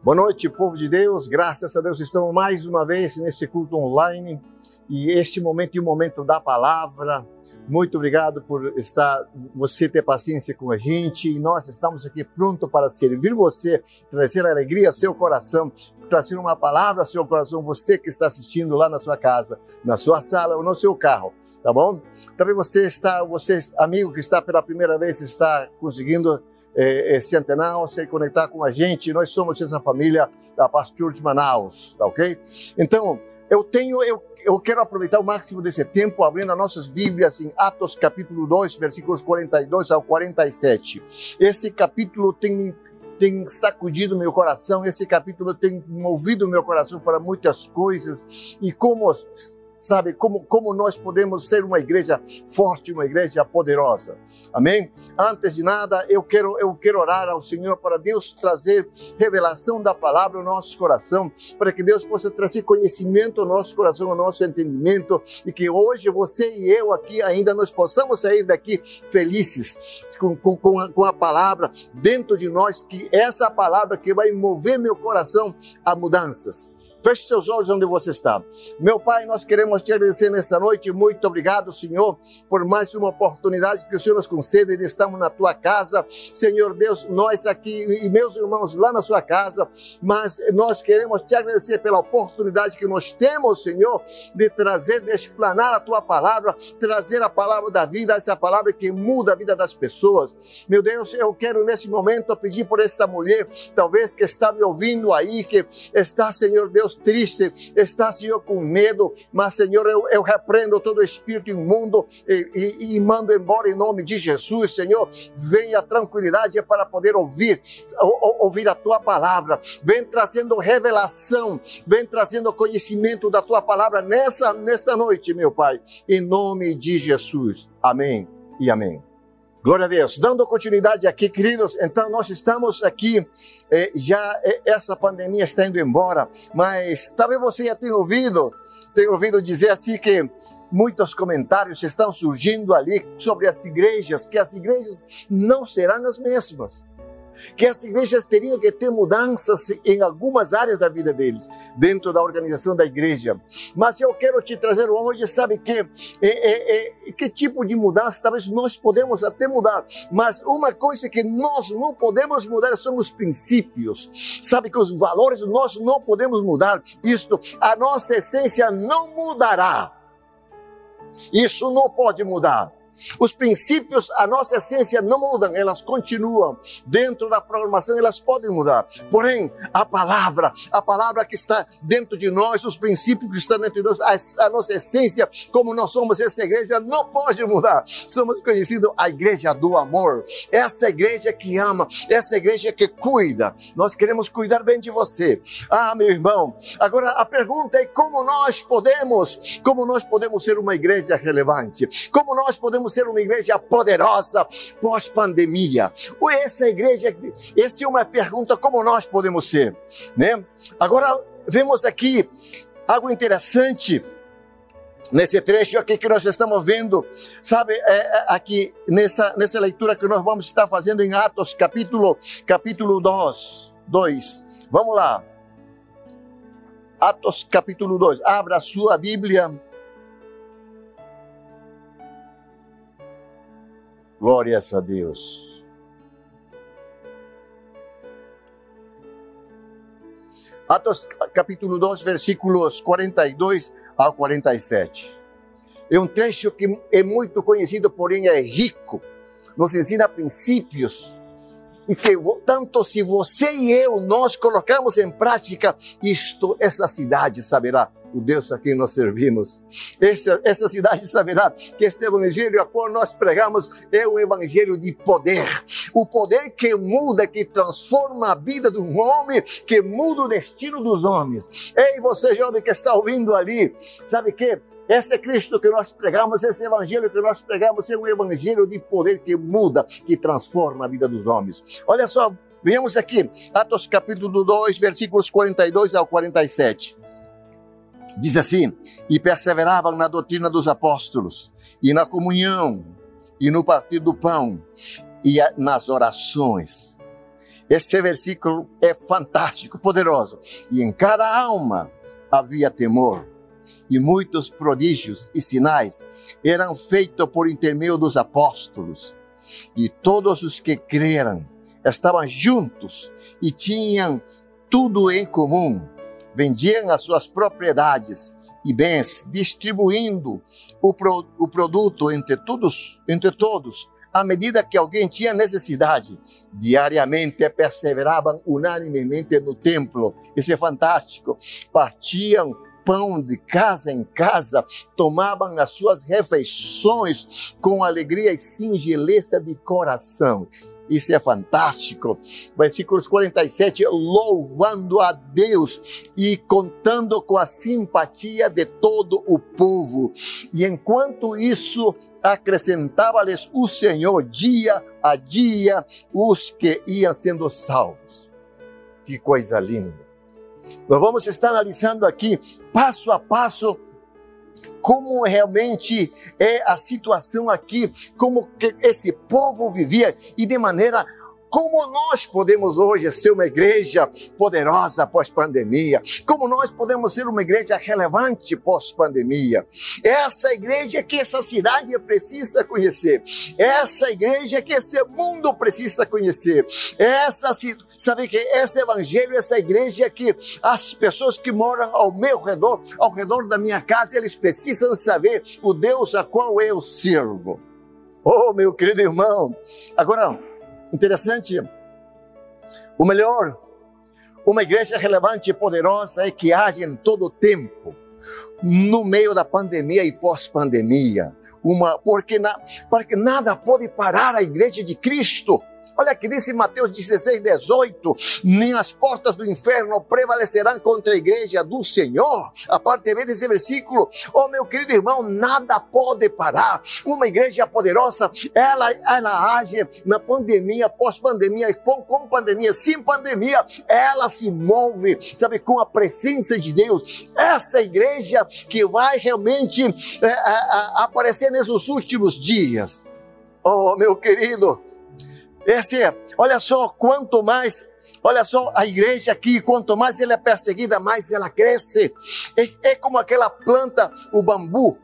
Boa noite, povo de Deus. Graças a Deus estamos mais uma vez nesse culto online e este momento é o momento da palavra. Muito obrigado por estar, você ter paciência com a gente e nós estamos aqui pronto para servir você, trazer alegria ao seu coração, trazer uma palavra ao seu coração, você que está assistindo lá na sua casa, na sua sala ou no seu carro tá bom? Também você está, você amigo que está pela primeira vez está conseguindo é, é, se antenar, se conectar com a gente. Nós somos essa família da Pastor de Manaus, tá ok? Então eu tenho, eu, eu quero aproveitar o máximo desse tempo abrindo as nossas Bíblias em Atos capítulo 2, versículos 42 ao 47. Esse capítulo tem tem sacudido meu coração, esse capítulo tem movido meu coração para muitas coisas e como sabe, como, como nós podemos ser uma igreja forte, uma igreja poderosa. Amém? Antes de nada, eu quero, eu quero orar ao Senhor para Deus trazer revelação da palavra ao nosso coração, para que Deus possa trazer conhecimento ao nosso coração, ao nosso entendimento, e que hoje você e eu aqui ainda nós possamos sair daqui felizes com, com, com, a, com a palavra dentro de nós, que essa palavra que vai mover meu coração a mudanças. Feche seus olhos onde você está. Meu Pai, nós queremos te agradecer nessa noite. Muito obrigado, Senhor, por mais uma oportunidade que o Senhor nos concede de estarmos na tua casa. Senhor Deus, nós aqui e meus irmãos lá na sua casa, mas nós queremos te agradecer pela oportunidade que nós temos, Senhor, de trazer, de explanar a tua palavra, trazer a palavra da vida, essa palavra que muda a vida das pessoas. Meu Deus, eu quero nesse momento pedir por esta mulher, talvez que está me ouvindo aí, que está, Senhor Deus, Deus, triste, está, Senhor, com medo, mas, Senhor, eu, eu repreendo todo espírito imundo e, e, e mando embora em nome de Jesus, Senhor. Venha tranquilidade para poder ouvir, ouvir a tua palavra. Vem trazendo revelação, vem trazendo conhecimento da tua palavra nessa, nesta noite, meu Pai, em nome de Jesus. Amém e amém. Glória a Deus. Dando continuidade aqui, queridos, então nós estamos aqui, eh, já eh, essa pandemia está indo embora, mas talvez você já tenha ouvido, tenha ouvido dizer assim que muitos comentários estão surgindo ali sobre as igrejas, que as igrejas não serão as mesmas que as igrejas teriam que ter mudanças em algumas áreas da vida deles, dentro da organização da igreja. Mas eu quero te trazer hoje, sabe que, é, é, é, que tipo de mudança talvez nós podemos até mudar, mas uma coisa que nós não podemos mudar são os princípios. Sabe que os valores nós não podemos mudar. Isto, a nossa essência não mudará. Isso não pode mudar. Os princípios, a nossa essência não mudam, elas continuam. Dentro da programação elas podem mudar. Porém, a palavra, a palavra que está dentro de nós, os princípios que estão dentro de nós, a, a nossa essência, como nós somos essa igreja, não pode mudar. Somos conhecidos a igreja do amor. Essa igreja que ama, essa igreja que cuida. Nós queremos cuidar bem de você. Ah, meu irmão. Agora a pergunta é como nós podemos, como nós podemos ser uma igreja relevante? Como nós podemos ser uma igreja poderosa pós-pandemia? Ou essa igreja, essa é uma pergunta, como nós podemos ser, né? Agora, vemos aqui algo interessante nesse trecho aqui que nós estamos vendo, sabe, é, é, aqui nessa, nessa leitura que nós vamos estar fazendo em Atos, capítulo, capítulo 2, 2. Vamos lá. Atos capítulo 2. Abra a sua Bíblia Glórias a Deus. Atos capítulo 2, versículos 42 ao 47. É um trecho que é muito conhecido, porém é rico. Nos ensina princípios e que tanto se você e eu nós colocamos em prática isto, essa cidade saberá o Deus a quem nós servimos. Essa, essa cidade saberá que este evangelho a qual nós pregamos é um evangelho de poder. O poder que muda, que transforma a vida de um homem, que muda o destino dos homens. Ei, você jovem que está ouvindo ali, sabe que esse é Cristo que nós pregamos, esse evangelho que nós pregamos é um evangelho de poder que muda, que transforma a vida dos homens. Olha só, venhamos aqui, Atos capítulo 2, versículos 42 ao 47. Diz assim: E perseveravam na doutrina dos apóstolos, e na comunhão, e no partir do pão, e nas orações. Esse versículo é fantástico, poderoso. E em cada alma havia temor, e muitos prodígios e sinais eram feitos por intermédio dos apóstolos. E todos os que creram estavam juntos e tinham tudo em comum. Vendiam as suas propriedades e bens, distribuindo o, pro, o produto entre todos, entre todos, à medida que alguém tinha necessidade. Diariamente perseveravam unanimemente no templo. Isso é fantástico. Partiam pão de casa em casa, tomavam as suas refeições com alegria e singeleza de coração. Isso é fantástico. Versículos 47, louvando a Deus e contando com a simpatia de todo o povo. E enquanto isso, acrescentava-lhes o Senhor dia a dia os que iam sendo salvos. Que coisa linda. Nós vamos estar analisando aqui, passo a passo, como realmente é a situação aqui, como esse povo vivia e de maneira como nós podemos hoje ser uma igreja poderosa pós-pandemia? Como nós podemos ser uma igreja relevante pós-pandemia? Essa igreja que essa cidade precisa conhecer. Essa igreja que esse mundo precisa conhecer. Essa, sabe que esse evangelho, essa igreja que as pessoas que moram ao meu redor, ao redor da minha casa, eles precisam saber o Deus a qual eu sirvo. Oh, meu querido irmão. Agora, Interessante. O melhor, uma igreja relevante e poderosa é que age em todo o tempo, no meio da pandemia e pós-pandemia. Uma, porque, na, porque nada pode parar a igreja de Cristo. Olha que disse Mateus 16, 18: Nem as portas do inferno prevalecerão contra a igreja do Senhor. A parte B desse versículo, oh meu querido irmão, nada pode parar. Uma igreja poderosa, ela, ela age na pandemia, pós-pandemia, com, pandemia, sem pandemia, ela se move, sabe, com a presença de Deus. Essa igreja que vai realmente é, é aparecer nesses últimos dias. Oh, meu querido, esse, olha só, quanto mais Olha só, a igreja aqui, quanto mais ela é perseguida, mais ela cresce. É, é, como aquela planta, o bambu.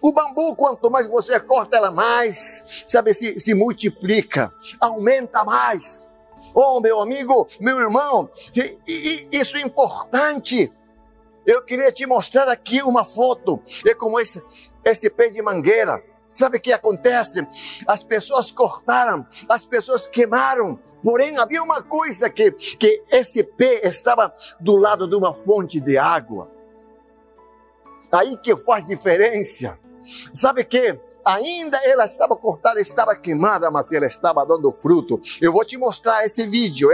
O bambu, quanto mais você corta ela, mais, sabe, se, se multiplica, aumenta mais. Oh, meu amigo, meu irmão, e, e, isso é importante. Eu queria te mostrar aqui uma foto. É como esse, esse pé de mangueira. Sabe o que acontece? As pessoas cortaram, as pessoas queimaram. Porém, havia uma coisa que, que esse pé estava do lado de uma fonte de água. Aí que faz diferença. Sabe que ainda ela estava cortada, estava queimada, mas ela estava dando fruto. Eu vou te mostrar esse vídeo,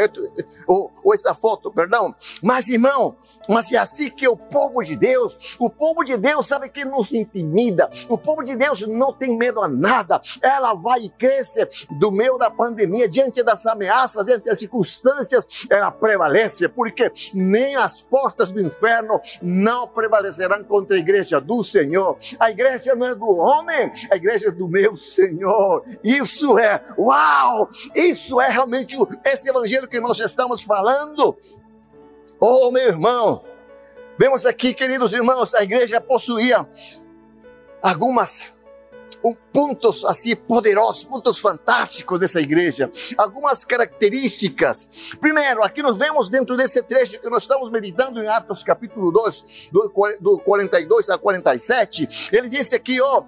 ou, ou, essa foto, perdão. Mas irmão, mas é assim que o povo de Deus, o povo de Deus sabe que nos intimida, o povo de Deus não tem medo a nada, ela vai e cresce do meio da pandemia, diante das ameaças, diante das circunstâncias, ela prevalece, porque nem as portas do inferno não prevalecerão contra a igreja do Senhor. A igreja não é do homem, a igreja do meu Senhor. Isso é, uau! Isso é realmente esse evangelho que nós estamos falando. Oh, meu irmão, vemos aqui, queridos irmãos, a igreja possuía algumas um, pontos assim poderosos, pontos fantásticos dessa igreja, algumas características. Primeiro, aqui nós vemos dentro desse trecho que nós estamos meditando em Atos capítulo 2, do, do 42 a 47, ele disse aqui, ó,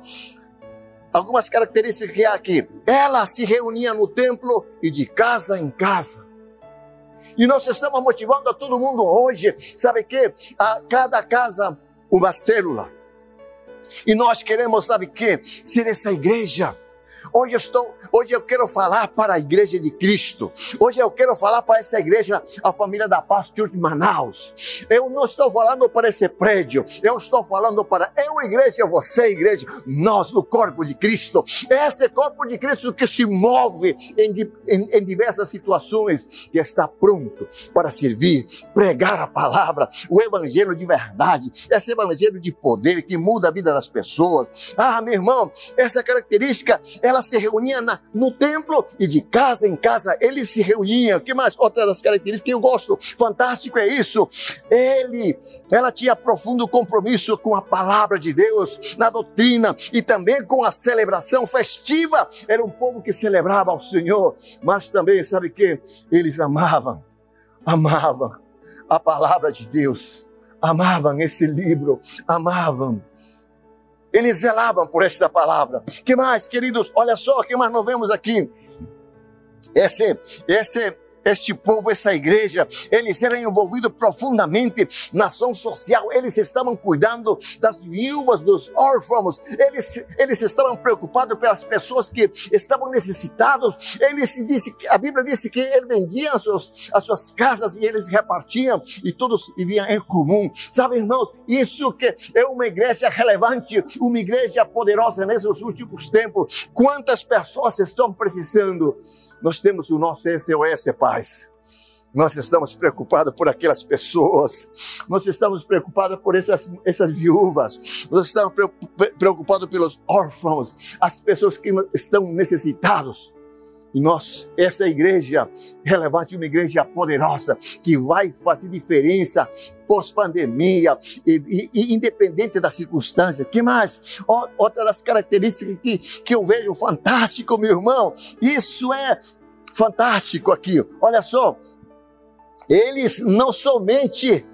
algumas características que há aqui. Ela se reunia no templo e de casa em casa. E nós estamos motivando a todo mundo hoje, sabe que a cada casa uma célula. E nós queremos, sabe que ser essa igreja Hoje eu estou, hoje eu quero falar para a igreja de Cristo. Hoje eu quero falar para essa igreja, a família da Paz Church Manaus. Eu não estou falando para esse prédio. Eu estou falando para eu igreja, você igreja, nós o corpo de Cristo. Esse corpo de Cristo que se move em, em, em diversas situações, que está pronto para servir, pregar a palavra, o evangelho de verdade, esse evangelho de poder que muda a vida das pessoas. Ah, meu irmão, essa característica é ela se reunia na, no templo e de casa em casa ele se reunia. O que mais? Outra das características que eu gosto, fantástico é isso. Ele, ela tinha profundo compromisso com a palavra de Deus, na doutrina e também com a celebração festiva. Era um povo que celebrava ao Senhor, mas também, sabe que? Eles amavam, amavam a palavra de Deus, amavam esse livro, amavam eles zelavam por esta palavra. Que mais, queridos? Olha só, que mais nós vemos aqui? Esse, esse este povo, essa igreja, eles eram envolvidos profundamente na ação social, eles estavam cuidando das viúvas, dos órfãos, eles, eles estavam preocupados pelas pessoas que estavam necessitados, eles disse, a Bíblia disse que eles vendiam as suas, as suas casas e eles repartiam e todos viviam em comum, sabe irmãos, isso que é uma igreja relevante, uma igreja poderosa nesses últimos tempos, quantas pessoas estão precisando nós temos o nosso SOS Paz. Nós estamos preocupados por aquelas pessoas, nós estamos preocupados por essas, essas viúvas, nós estamos preocupados pelos órfãos, as pessoas que estão necessitados. E nós, essa igreja relevante, uma igreja poderosa, que vai fazer diferença pós-pandemia, e, e, independente da circunstância. que mais? Outra das características que, que eu vejo fantástico, meu irmão, isso é fantástico aqui. Olha só, eles não somente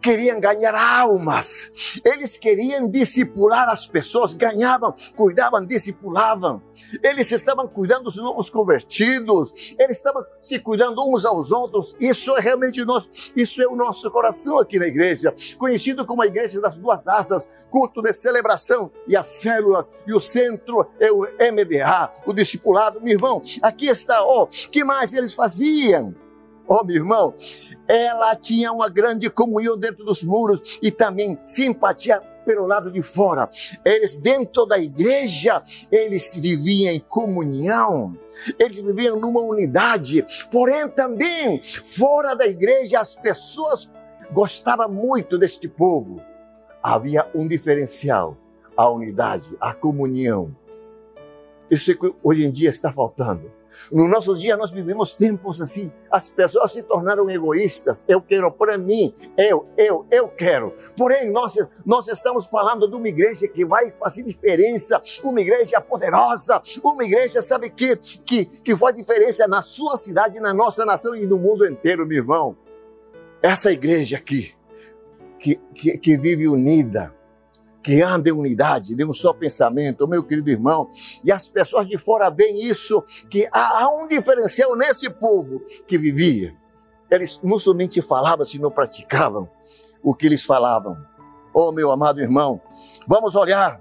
queriam ganhar almas, eles queriam discipular as pessoas, ganhavam, cuidavam, discipulavam. Eles estavam cuidando dos novos convertidos, eles estavam se cuidando uns aos outros. Isso é realmente nós, isso é o nosso coração aqui na igreja, conhecido como a igreja das duas asas, culto de celebração e as células, e o centro é o MDA, o discipulado. Meu irmão, aqui está, ó, oh, que mais eles faziam? Oh, meu irmão, ela tinha uma grande comunhão dentro dos muros e também simpatia pelo lado de fora. Eles dentro da igreja, eles viviam em comunhão. Eles viviam numa unidade. Porém também fora da igreja as pessoas gostavam muito deste povo. Havia um diferencial, a unidade, a comunhão. Isso é que hoje em dia está faltando. No nosso dia nós vivemos tempos assim, as pessoas se tornaram egoístas. Eu quero para mim, eu, eu, eu quero. Porém, nós, nós estamos falando de uma igreja que vai fazer diferença, uma igreja poderosa, uma igreja, sabe, que, que, que faz diferença na sua cidade, na nossa nação e no mundo inteiro, meu irmão. Essa igreja aqui, que, que, que vive unida, que anda em unidade, de um só pensamento, meu querido irmão, e as pessoas de fora veem isso, que há, um diferencial nesse povo que vivia. Eles não somente falavam, senão praticavam o que eles falavam. Oh, meu amado irmão, vamos olhar.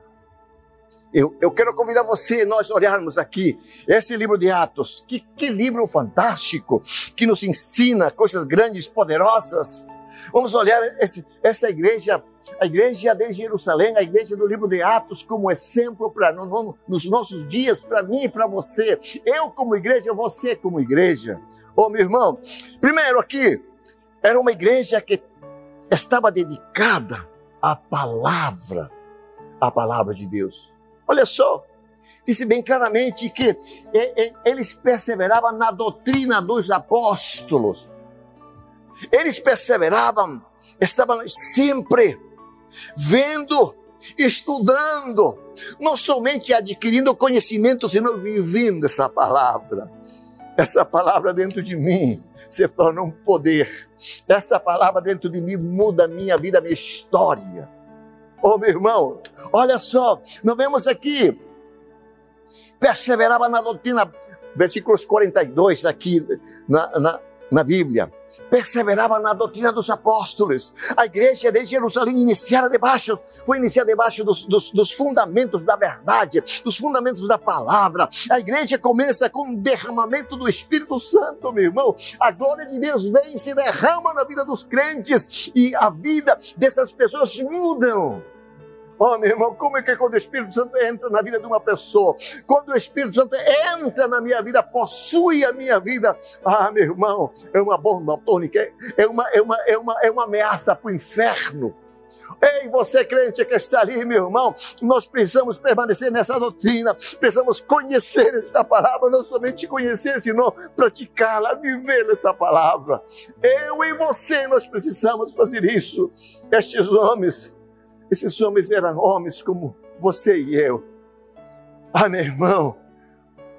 Eu, eu quero convidar você, nós olharmos aqui esse livro de Atos. Que, que livro fantástico, que nos ensina coisas grandes, poderosas. Vamos olhar esse, essa igreja a igreja de Jerusalém, a igreja do livro de Atos, como exemplo para no, nos nossos dias, para mim e para você. Eu, como igreja, você, como igreja. Ô, oh, meu irmão, primeiro aqui, era uma igreja que estava dedicada à palavra, à palavra de Deus. Olha só, disse bem claramente que eles perseveravam na doutrina dos apóstolos. Eles perseveravam, estavam sempre vendo, estudando, não somente adquirindo conhecimento, senão vivendo essa palavra. Essa palavra dentro de mim se torna um poder. Essa palavra dentro de mim muda a minha vida, a minha história. Oh, meu irmão, olha só, nós vemos aqui, perseverava na doutrina, versículos 42 aqui na, na, na Bíblia, perseverava na doutrina dos apóstolos. A igreja de Jerusalém iniciara debaixo, foi iniciada debaixo dos, dos, dos, fundamentos da verdade, dos fundamentos da palavra. A igreja começa com o derramamento do Espírito Santo, meu irmão. A glória de Deus vem e se derrama na vida dos crentes e a vida dessas pessoas mudam. Oh, meu irmão, como é que quando o Espírito Santo entra na vida de uma pessoa, quando o Espírito Santo entra na minha vida, possui a minha vida, ah, meu irmão, é uma bomba atômica, é uma, é uma, é uma, é uma ameaça para o inferno. Ei, você crente que está ali, meu irmão, nós precisamos permanecer nessa doutrina, precisamos conhecer esta palavra, não somente conhecer, senão praticá-la, viver essa palavra. Eu e você, nós precisamos fazer isso. Estes homens, esses homens eram homens como você e eu. Ah, meu irmão,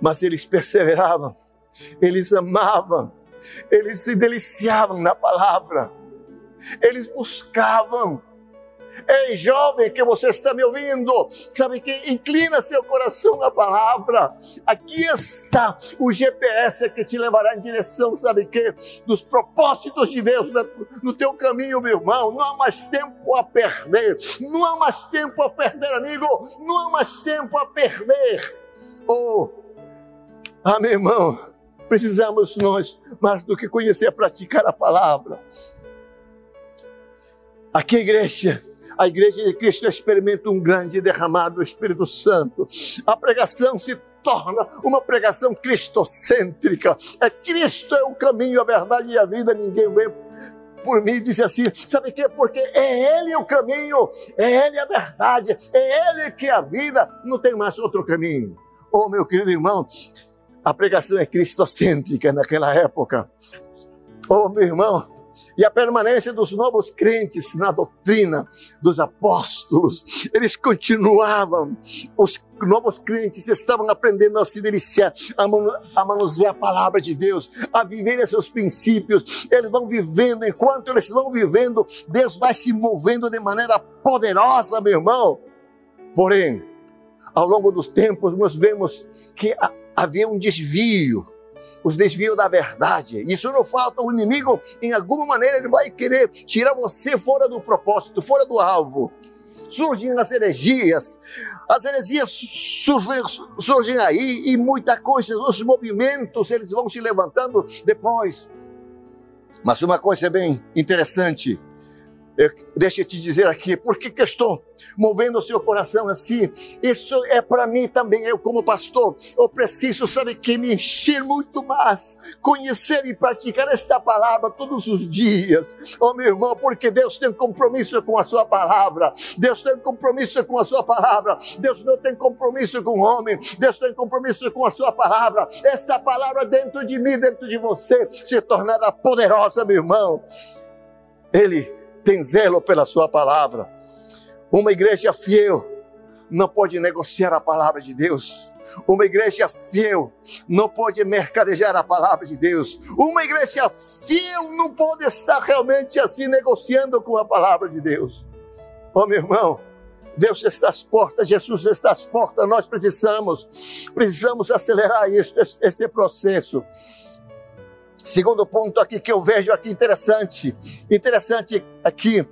mas eles perseveravam, eles amavam, eles se deliciavam na palavra, eles buscavam Ei, jovem, que você está me ouvindo, sabe que inclina seu coração à palavra. Aqui está o GPS que te levará em direção, sabe que? Dos propósitos de Deus no teu caminho, meu irmão. Não há mais tempo a perder. Não há mais tempo a perder, amigo. Não há mais tempo a perder. Oh, ah, meu irmão, precisamos nós mais do que conhecer, praticar a palavra. Aqui, igreja, a igreja de Cristo experimenta um grande derramado do Espírito Santo. A pregação se torna uma pregação cristocêntrica. É Cristo é o caminho, a verdade e a vida. Ninguém vem por mim e disse assim: sabe quê? Porque é Ele o caminho, é Ele a verdade, é Ele que é a vida, não tem mais outro caminho. Oh, meu querido irmão, a pregação é cristocêntrica naquela época. Oh, meu irmão, e a permanência dos novos crentes na doutrina dos apóstolos. Eles continuavam, os novos crentes estavam aprendendo a se deliciar, a manusear a palavra de Deus, a viver esses princípios. Eles vão vivendo, enquanto eles vão vivendo, Deus vai se movendo de maneira poderosa, meu irmão. Porém, ao longo dos tempos, nós vemos que havia um desvio os desvios da verdade. Isso não falta. O inimigo, em alguma maneira, ele vai querer tirar você fora do propósito, fora do alvo. Surgem as heresias, as heresias surgem, surgem aí e muita coisa, os movimentos, eles vão se levantando depois. Mas uma coisa bem interessante, deixa eu te dizer aqui, por que, estou movendo o seu coração assim? Isso é para mim também, eu como pastor, eu preciso, sabe que me encher muito mais, conhecer e praticar esta palavra todos os dias. Oh meu irmão, porque Deus tem compromisso com a sua palavra, Deus tem compromisso com a sua palavra, Deus não tem compromisso com o homem, Deus tem compromisso com a sua palavra. Esta palavra dentro de mim, dentro de você, se tornará poderosa, meu irmão. Ele tem zelo pela sua palavra. Uma igreja fiel não pode negociar a palavra de Deus. Uma igreja fiel não pode mercadejar a palavra de Deus. Uma igreja fiel não pode estar realmente assim negociando com a palavra de Deus. Oh, meu irmão, Deus está às portas, Jesus está às portas, nós precisamos, precisamos acelerar isto, este processo. Segundo ponto aqui que eu vejo aqui interessante, interessante aqui,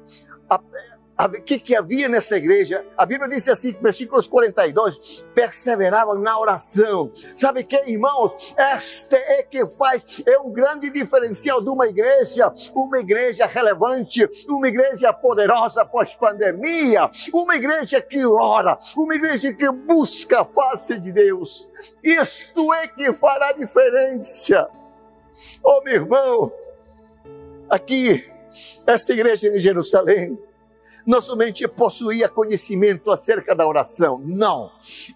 o que, que havia nessa igreja? A Bíblia diz assim, versículos 42, perseveravam na oração. Sabe que, irmãos? Este é que faz, é um grande diferencial de uma igreja, uma igreja relevante, uma igreja poderosa pós-pandemia, uma igreja que ora, uma igreja que busca a face de Deus. Isto é que fará diferença. Oh, meu irmão, aqui, esta igreja em Jerusalém, não somente possuía conhecimento acerca da oração, não.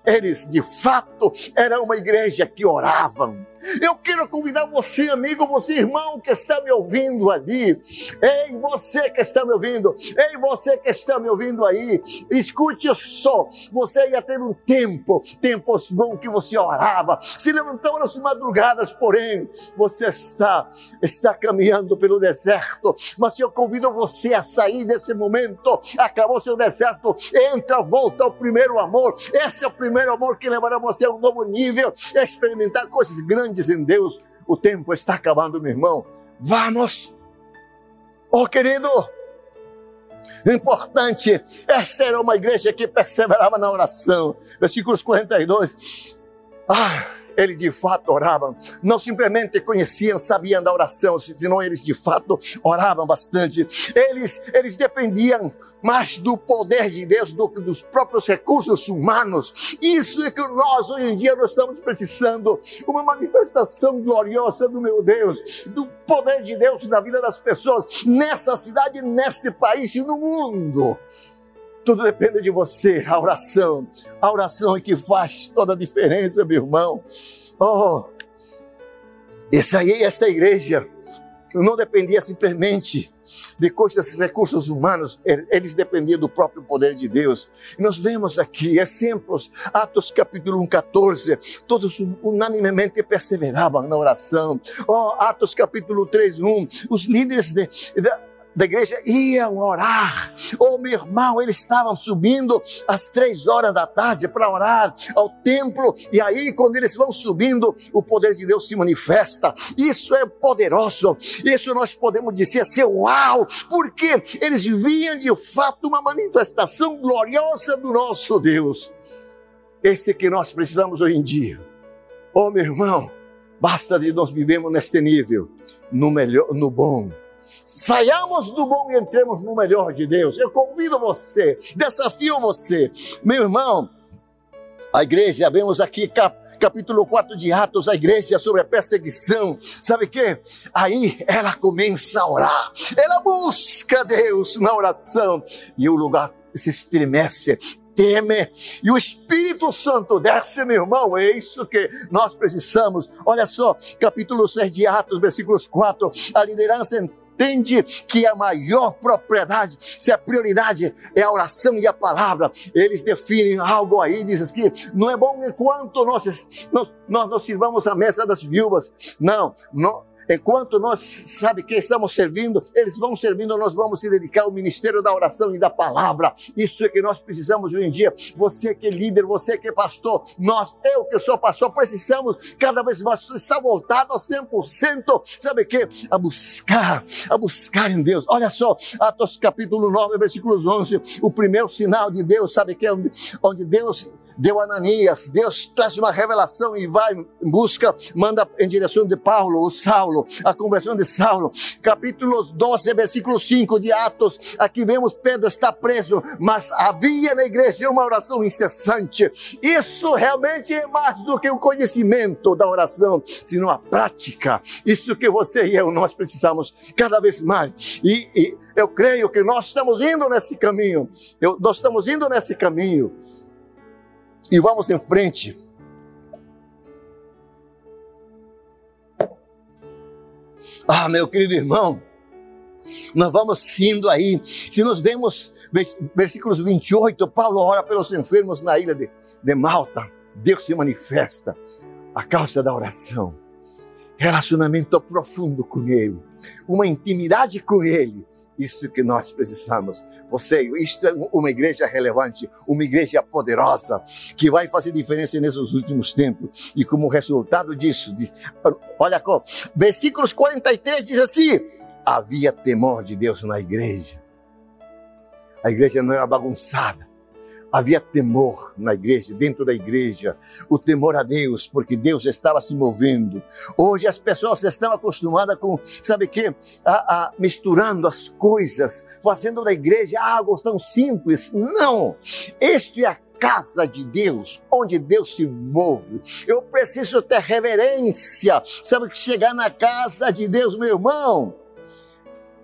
Eles, de fato, eram uma igreja que oravam, eu quero convidar você, amigo, você, irmão, que está me ouvindo ali. Ei, você que está me ouvindo. Ei, você que está me ouvindo aí. Escute só. Você ia ter um tempo, tempos bons que você orava, se levantava nas madrugadas, porém, você está, está caminhando pelo deserto. Mas eu convido você a sair desse momento. Acabou seu deserto. Entra, volta ao primeiro amor. Esse é o primeiro amor que levará você a um novo nível, experimentar coisas grandes grandes em Deus. O tempo está acabando, meu irmão. Vamos! Oh, querido! Importante, esta era uma igreja que perseverava na oração. Versículos 42. Ah, eles de fato oravam. Não simplesmente conheciam, sabiam da oração, senão eles de fato oravam bastante. Eles, eles dependiam mais do poder de Deus do que dos próprios recursos humanos. Isso é que nós hoje em dia nós estamos precisando. Uma manifestação gloriosa do meu Deus, do poder de Deus na vida das pessoas, nessa cidade, neste país e no mundo. Tudo depende de você, a oração. A oração é que faz toda a diferença, meu irmão. Oh, essa aí, esta igreja, não dependia simplesmente de coisas, recursos humanos, eles dependiam do próprio poder de Deus. Nós vemos aqui exemplos, Atos capítulo 1, 14, todos unanimemente perseveravam na oração. Oh, Atos capítulo 3, 1, os líderes de, de da igreja iam orar. Oh, meu irmão, eles estavam subindo às três horas da tarde para orar ao templo. E aí, quando eles vão subindo, o poder de Deus se manifesta. Isso é poderoso. Isso nós podemos dizer assim, uau, porque eles viam de fato uma manifestação gloriosa do nosso Deus. Esse que nós precisamos hoje em dia. Oh, meu irmão, basta de nós vivemos neste nível, no melhor, no bom Saiamos do bom e entremos no melhor de Deus. Eu convido você, desafio você, meu irmão. A igreja, vemos aqui cap, capítulo 4 de Atos, a igreja sobre a perseguição. Sabe que? Aí ela começa a orar. Ela busca Deus na oração e o lugar se estremece, teme e o Espírito Santo desce, meu irmão. É isso que nós precisamos. Olha só, capítulo 6 de Atos, versículos 4. A liderança entende que a maior propriedade, se a prioridade é a oração e a palavra, eles definem algo aí, dizem que não é bom enquanto nós, nós, nós, nós sirvamos a mesa das viúvas. Não, não Enquanto nós, sabe que estamos servindo, eles vão servindo, nós vamos se dedicar ao ministério da oração e da palavra. Isso é que nós precisamos hoje em dia. Você que é líder, você que é pastor, nós, eu que sou pastor, precisamos cada vez mais estar voltado a 100%, sabe que? A buscar, a buscar em Deus. Olha só, Atos capítulo 9, versículos 11, o primeiro sinal de Deus, sabe que? Onde, onde Deus deu Ananias, Deus traz uma revelação e vai busca, manda em direção de Paulo, o Saulo, a conversão de Saulo. Capítulos 12, versículo 5 de Atos, aqui vemos Pedro está preso, mas havia na igreja uma oração incessante. Isso realmente é mais do que o conhecimento da oração, sino a prática. Isso que você e eu, nós precisamos cada vez mais. E, e eu creio que nós estamos indo nesse caminho. Eu, nós estamos indo nesse caminho e vamos em frente. Ah, meu querido irmão, nós vamos indo aí. Se nós vemos versículos 28, Paulo ora pelos enfermos na ilha de, de Malta. Deus se manifesta a causa da oração. Relacionamento profundo com Ele, uma intimidade com Ele, isso que nós precisamos. Você, isto é uma igreja relevante, uma igreja poderosa, que vai fazer diferença nesses últimos tempos. E como resultado disso, diz, olha só, versículos 43 diz assim: havia temor de Deus na igreja. A igreja não era bagunçada havia temor na igreja, dentro da igreja, o temor a Deus, porque Deus estava se movendo. Hoje as pessoas estão acostumadas com, sabe que, a, a, misturando as coisas, fazendo da igreja algo tão simples. Não! Este é a casa de Deus, onde Deus se move. Eu preciso ter reverência. Sabe que chegar na casa de Deus, meu irmão,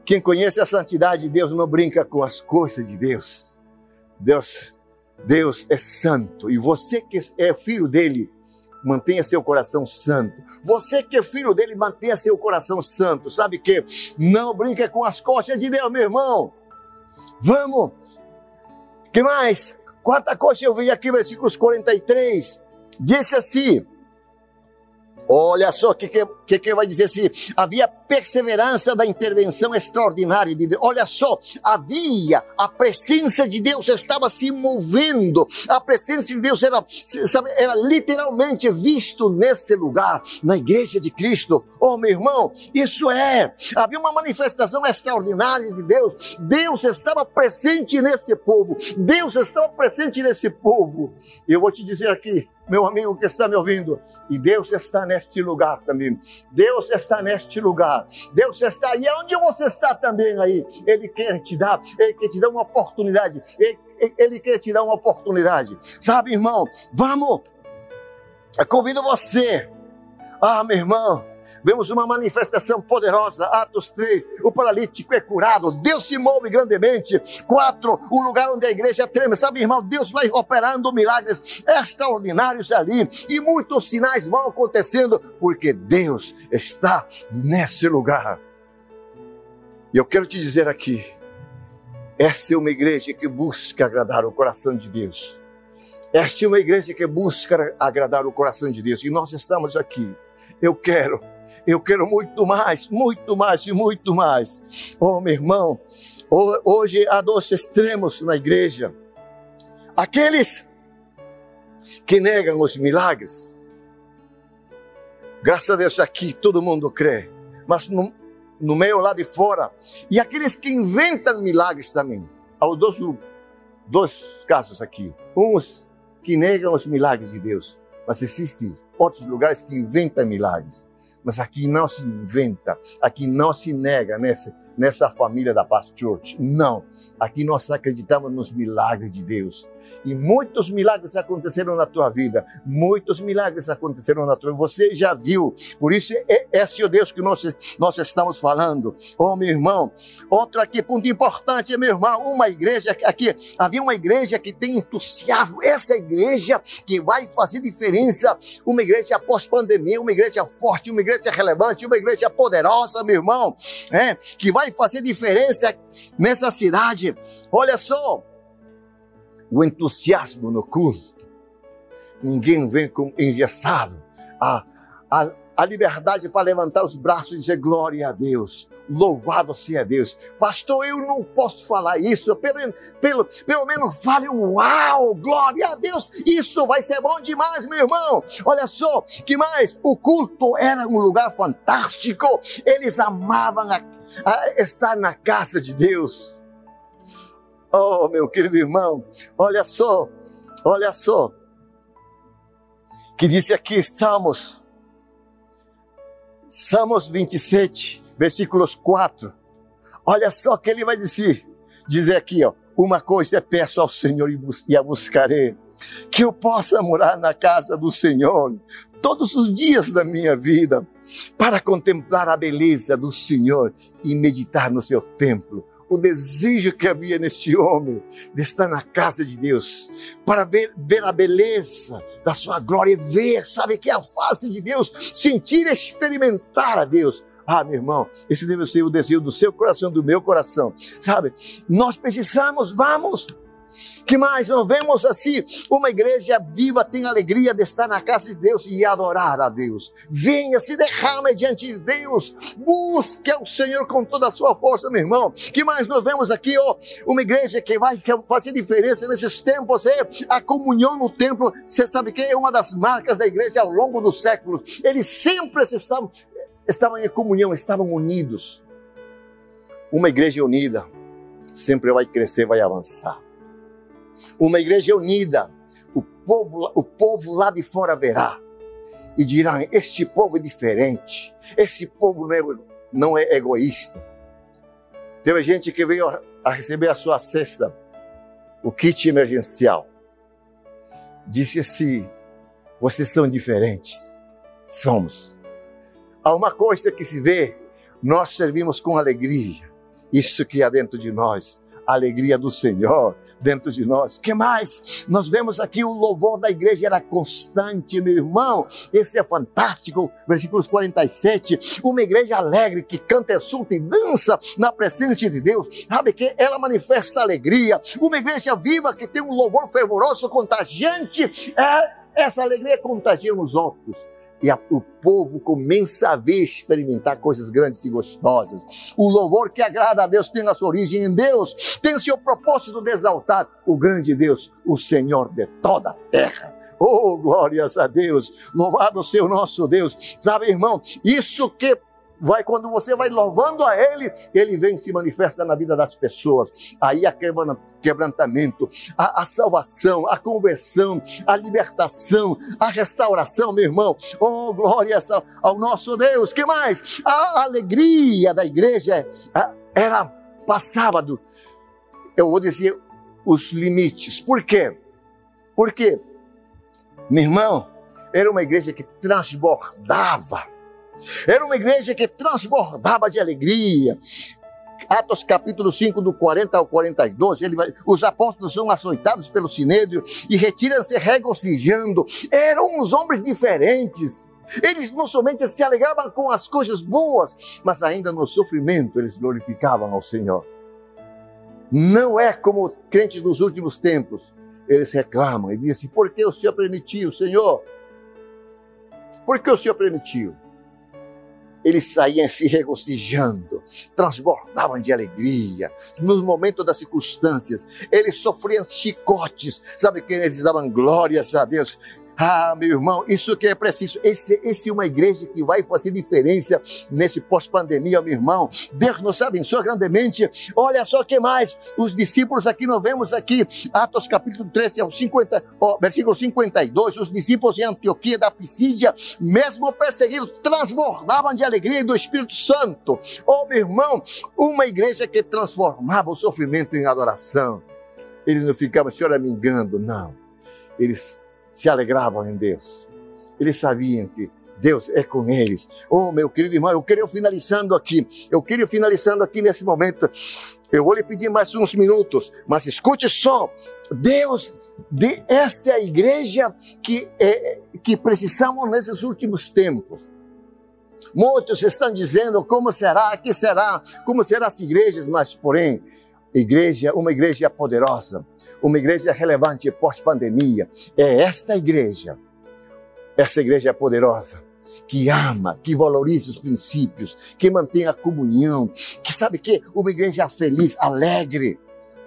quem conhece a santidade de Deus não brinca com as coisas de Deus. Deus Deus é santo e você que é filho dele, mantenha seu coração santo. Você que é filho dele, mantenha seu coração santo. Sabe que não brinca com as costas de Deus, meu irmão. Vamos. Que mais? Quarta coisa eu vi aqui, versículos 43. Disse assim: Olha só o que, que, que vai dizer assim: havia perseverança da intervenção extraordinária de Deus. Olha só, havia a presença de Deus estava se movendo. A presença de Deus era, sabe, era literalmente visto nesse lugar, na igreja de Cristo. Oh, meu irmão, isso é. Havia uma manifestação extraordinária de Deus. Deus estava presente nesse povo. Deus estava presente nesse povo. Eu vou te dizer aqui, meu amigo que está me ouvindo. E Deus está neste lugar também. Deus está neste lugar. Deus está aí. Onde você está também aí? Ele quer te dar, Ele quer te dar uma oportunidade. Ele, ele quer te dar uma oportunidade. Sabe, irmão? Vamos. Eu convido você. Ah, meu irmão Vemos uma manifestação poderosa, Atos 3, o paralítico é curado, Deus se move grandemente. Quatro, o lugar onde a igreja treme. Sabe, irmão, Deus vai operando milagres extraordinários ali e muitos sinais vão acontecendo porque Deus está nesse lugar. E eu quero te dizer aqui, essa é uma igreja que busca agradar o coração de Deus. Esta é uma igreja que busca agradar o coração de Deus. E nós estamos aqui. Eu quero eu quero muito mais, muito mais e muito mais. Oh, meu irmão, hoje há dois extremos na igreja. Aqueles que negam os milagres. Graças a Deus aqui todo mundo crê, mas no, no meio lá de fora. E aqueles que inventam milagres também. Há dois, dois casos aqui. Uns que negam os milagres de Deus, mas existem outros lugares que inventam milagres. Mas aqui não se inventa, aqui não se nega nessa, nessa família da Paz Church. Não. Aqui nós acreditamos nos milagres de Deus. E muitos milagres aconteceram na tua vida. Muitos milagres aconteceram na tua vida. Você já viu. Por isso, é, esse é o Deus que nós, nós estamos falando. Oh, meu irmão. Outro aqui, ponto importante, meu irmão. Uma igreja, aqui, havia uma igreja que tem entusiasmo. Essa igreja que vai fazer diferença. Uma igreja pós-pandemia, uma igreja forte, uma igreja relevante, uma igreja poderosa, meu irmão. É, que vai fazer diferença nessa cidade. Olha só, o entusiasmo no culto. Ninguém vem com engessado. A, a, a liberdade para levantar os braços e dizer glória a Deus. Louvado seja Deus. Pastor, eu não posso falar isso. Pelo, pelo, pelo menos fale um uau, glória a Deus. Isso vai ser bom demais, meu irmão. Olha só, que mais? O culto era um lugar fantástico. Eles amavam a, a estar na casa de Deus. Oh, meu querido irmão, olha só, olha só. Que disse aqui Salmos, Salmos 27, versículos 4. Olha só que ele vai dizer, dizer aqui, ó, uma coisa peço ao Senhor e a buscarei, que eu possa morar na casa do Senhor todos os dias da minha vida, para contemplar a beleza do Senhor e meditar no seu templo o desejo que havia neste homem de estar na casa de Deus, para ver, ver a beleza da sua glória, ver, sabe, que é a face de Deus, sentir, experimentar a Deus. Ah, meu irmão, esse deve ser o desejo do seu coração, do meu coração, sabe? Nós precisamos, vamos que mais? Nós vemos assim, uma igreja viva tem alegria de estar na casa de Deus e adorar a Deus. Venha, se derrame diante de Deus, busque o Senhor com toda a sua força, meu irmão. Que mais nós vemos aqui, ó, uma igreja que vai fazer diferença nesses tempos, é a comunhão no templo. Você sabe que é uma das marcas da igreja ao longo dos séculos. Eles sempre estavam, estavam em comunhão, estavam unidos. Uma igreja unida sempre vai crescer, vai avançar uma igreja unida, o povo, o povo lá de fora verá e dirá: Este povo é diferente, esse povo não é, não é egoísta. Teve gente que veio a receber a sua cesta, o kit emergencial. Disse assim: Vocês são diferentes. Somos. Há uma coisa que se vê, nós servimos com alegria. Isso que há dentro de nós a alegria do Senhor dentro de nós. Que mais? Nós vemos aqui o louvor da igreja era constante, meu irmão. Esse é fantástico. Versículos 47. Uma igreja alegre que canta, exulta e dança na presença de Deus. Sabe que ela manifesta alegria. Uma igreja viva que tem um louvor fervoroso, contagiante. É, essa alegria contagia os outros e a, o povo começa a ver, experimentar coisas grandes e gostosas. O louvor que agrada a Deus tem a sua origem em Deus, tem seu propósito de exaltar o grande Deus, o Senhor de toda a terra. Oh, glórias a Deus, louvado seja o nosso Deus. Sabe, irmão, isso que vai quando você vai louvando a Ele, Ele vem e se manifesta na vida das pessoas. Aí a quebrantamento, a, a salvação, a conversão, a libertação, a restauração, meu irmão. Oh, glória ao nosso Deus. Que mais? A alegria da igreja era passava do, eu vou dizer, os limites. Por quê? Porque, meu irmão, era uma igreja que transbordava. Era uma igreja que transbordava de alegria. Atos capítulo 5, do 40 ao 42, ele vai, os apóstolos são açoitados pelo sinédrio e retiram-se regozijando. Eram uns homens diferentes. Eles não somente se alegravam com as coisas boas, mas ainda no sofrimento eles glorificavam ao Senhor. Não é como crentes dos últimos tempos. Eles reclamam e dizem por que o Senhor permitiu, Senhor? Por que o Senhor permitiu? Eles saíam se regozijando, transbordavam de alegria. Nos momentos das circunstâncias, eles sofriam chicotes. Sabe que eles davam glórias a Deus? Ah, meu irmão, isso que é preciso. Esse, esse é uma igreja que vai fazer diferença nesse pós-pandemia, meu irmão. Deus nos abençoe grandemente. Olha só que mais. Os discípulos aqui, nós vemos aqui, Atos capítulo 13, ao 50, ó, versículo 52. Os discípulos em Antioquia da Pisídia, mesmo perseguidos, transbordavam de alegria do Espírito Santo. Oh, meu irmão, uma igreja que transformava o sofrimento em adoração. Eles não ficavam choramingando, não. Eles se alegravam em Deus. Eles sabiam que Deus é com eles. Oh, meu querido irmão, eu queria finalizando aqui. Eu queria finalizando aqui nesse momento. Eu vou lhe pedir mais uns minutos, mas escute só. Deus, de esta é igreja que, é, que precisamos nesses últimos tempos. Muitos estão dizendo como será, que será, como serão as igrejas, mas porém, igreja, uma igreja poderosa, uma igreja relevante pós-pandemia. É esta igreja, essa igreja é poderosa, que ama, que valoriza os princípios, que mantém a comunhão, que sabe que uma igreja feliz, alegre.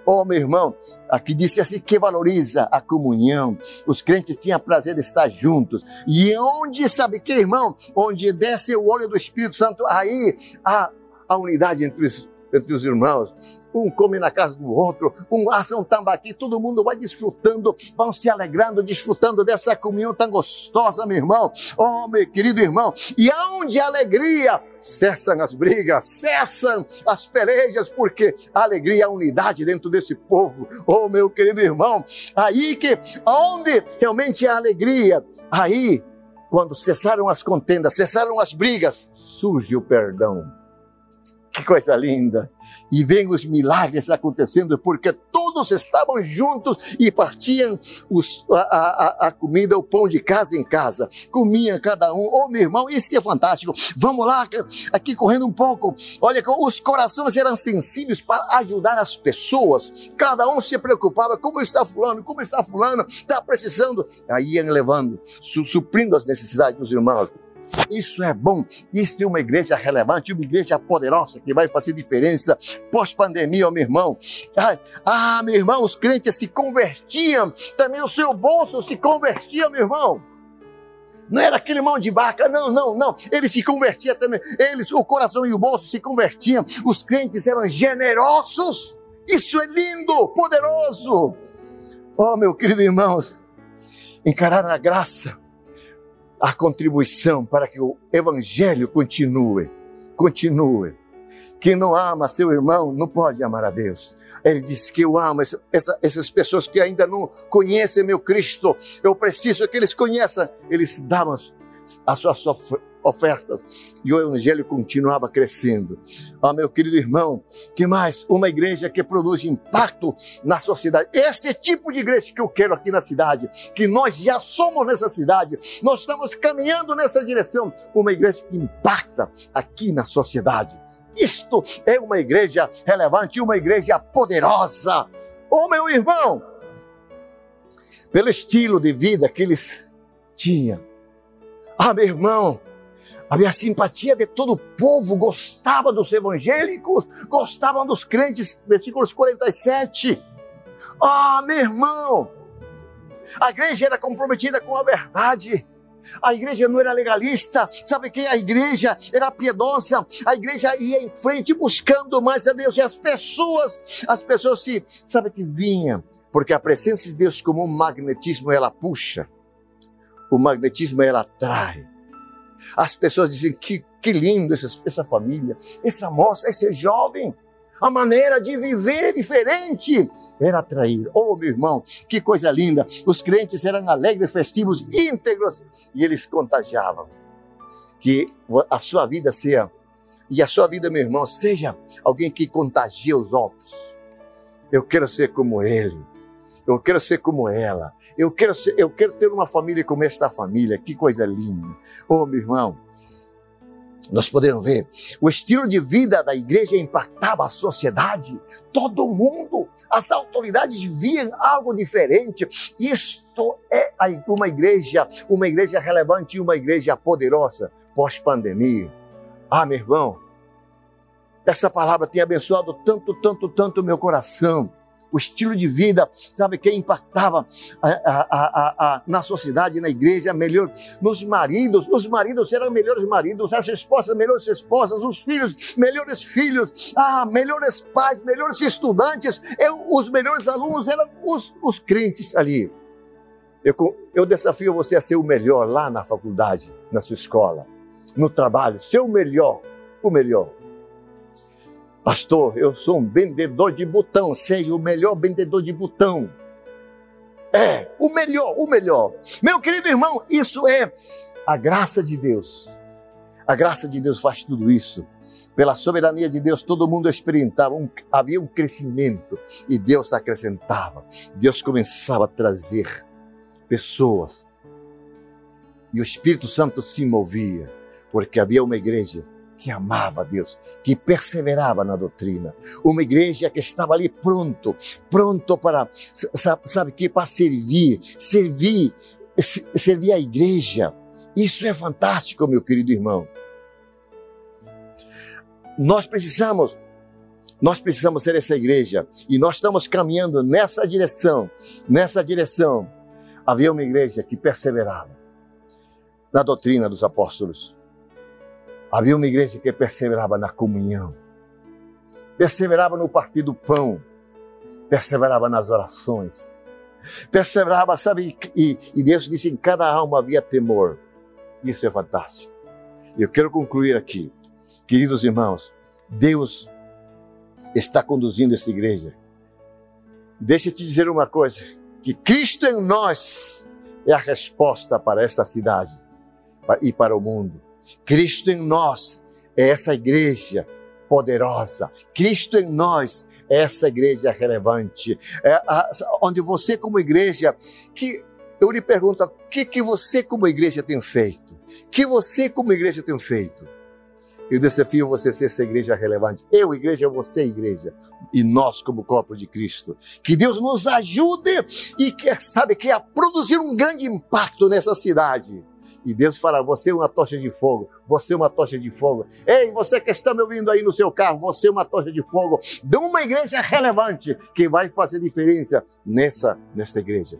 Oh, meu irmão, aqui disse assim que valoriza a comunhão. Os crentes tinham prazer de estar juntos. E onde, sabe que, irmão? Onde desce o olho do Espírito Santo, aí há a unidade entre os entre os irmãos. Um come na casa do outro, um assa um tambaqui, todo mundo vai desfrutando, vão se alegrando, desfrutando dessa comunhão tão gostosa, meu irmão. Oh, meu querido irmão, e aonde a alegria, cessam as brigas, cessam as pelejas, porque a alegria e a unidade dentro desse povo. Oh, meu querido irmão, aí que, onde realmente há alegria, aí, quando cessaram as contendas, cessaram as brigas, surge o perdão que coisa linda! E vem os milagres acontecendo porque todos estavam juntos e partiam os, a, a, a, comida, o pão de casa em casa. Comiam cada um. Oh, meu irmão, isso é fantástico. Vamos lá, aqui correndo um pouco. Olha, os corações eram sensíveis para ajudar as pessoas. Cada um se preocupava: como está Fulano, como está Fulano, está precisando. Aí iam levando, suprindo as necessidades dos irmãos. Isso é bom. Isso é uma igreja relevante, uma igreja poderosa que vai fazer diferença pós-pandemia, meu irmão. Ah, meu irmão, os crentes se convertiam, também o seu bolso se convertia, meu irmão. Não era aquele mão de barca, não, não, não. Ele se convertia também. Eles, o coração e o bolso se convertiam. Os crentes eram generosos. Isso é lindo, poderoso. Oh, meu querido irmãos, encarar a graça a contribuição para que o evangelho continue, continue. Quem não ama seu irmão não pode amar a Deus. Ele diz que eu amo essa, essa, essas pessoas que ainda não conhecem meu Cristo. Eu preciso que eles conheçam. Eles davam a sua ofertas. E o evangelho continuava crescendo. Ah, meu querido irmão, que mais? Uma igreja que produz impacto na sociedade. Esse tipo de igreja que eu quero aqui na cidade, que nós já somos nessa cidade, nós estamos caminhando nessa direção. Uma igreja que impacta aqui na sociedade. Isto é uma igreja relevante, uma igreja poderosa. Oh, meu irmão, pelo estilo de vida que eles tinham. Ah, meu irmão, Havia simpatia de todo o povo, gostava dos evangélicos, gostavam dos crentes, versículos 47. Ah, meu irmão, a igreja era comprometida com a verdade. A igreja não era legalista, sabe que a igreja? Era piedosa, a igreja ia em frente buscando mais a Deus. E as pessoas, as pessoas se, sabe que vinham, porque a presença de Deus como um magnetismo ela puxa, o magnetismo ela atrai. As pessoas dizem que que lindo essa, essa família, essa moça, esse jovem. A maneira de viver diferente era atrair. Oh, meu irmão, que coisa linda! Os crentes eram alegres, festivos, íntegros e eles contagiavam. Que a sua vida seja, e a sua vida, meu irmão, seja alguém que contagia os outros. Eu quero ser como ele. Eu quero ser como ela. Eu quero, ser, eu quero ter uma família como esta família. Que coisa linda. Oh, meu irmão, nós podemos ver, o estilo de vida da igreja impactava a sociedade, todo mundo, as autoridades viam algo diferente. Isto é uma igreja, uma igreja relevante e uma igreja poderosa pós-pandemia. Ah, meu irmão, essa palavra tem abençoado tanto, tanto, tanto meu coração o estilo de vida, sabe, que impactava a, a, a, na sociedade, na igreja, melhor, nos maridos, os maridos eram melhores maridos, as esposas, melhores esposas, os filhos, melhores filhos, ah, melhores pais, melhores estudantes, eu, os melhores alunos eram os, os crentes ali. Eu, eu desafio você a ser o melhor lá na faculdade, na sua escola, no trabalho, ser o melhor, o melhor. Pastor, eu sou um vendedor de botão, sei, o melhor vendedor de botão. É, o melhor, o melhor. Meu querido irmão, isso é a graça de Deus. A graça de Deus faz tudo isso. Pela soberania de Deus, todo mundo experimentava, um, havia um crescimento e Deus acrescentava. Deus começava a trazer pessoas. E o Espírito Santo se movia, porque havia uma igreja que amava Deus, que perseverava na doutrina. Uma igreja que estava ali pronto, pronto para, sabe, sabe que? Para servir, servir, servir a igreja. Isso é fantástico, meu querido irmão. Nós precisamos, nós precisamos ser essa igreja e nós estamos caminhando nessa direção, nessa direção. Havia uma igreja que perseverava na doutrina dos apóstolos Havia uma igreja que perseverava na comunhão, perseverava no partir do pão, perseverava nas orações, perseverava, sabe, e, e Deus disse: em cada alma havia temor. Isso é fantástico. Eu quero concluir aqui, queridos irmãos, Deus está conduzindo essa igreja. Deixa eu te dizer uma coisa: que Cristo em nós é a resposta para esta cidade e para o mundo. Cristo em nós é essa igreja poderosa. Cristo em nós é essa igreja relevante. É a, onde você, como igreja, que eu lhe pergunto, o que, que você, como igreja, tem feito? que você, como igreja, tem feito? Eu desafio você ser essa igreja relevante. Eu, igreja, você, igreja. E nós, como corpo de Cristo. Que Deus nos ajude e que, sabe, que a produzir um grande impacto nessa cidade e Deus fala: você é uma tocha de fogo, você é uma tocha de fogo. Ei, você que está me ouvindo aí no seu carro, você é uma tocha de fogo de uma igreja relevante que vai fazer diferença nessa, nesta igreja.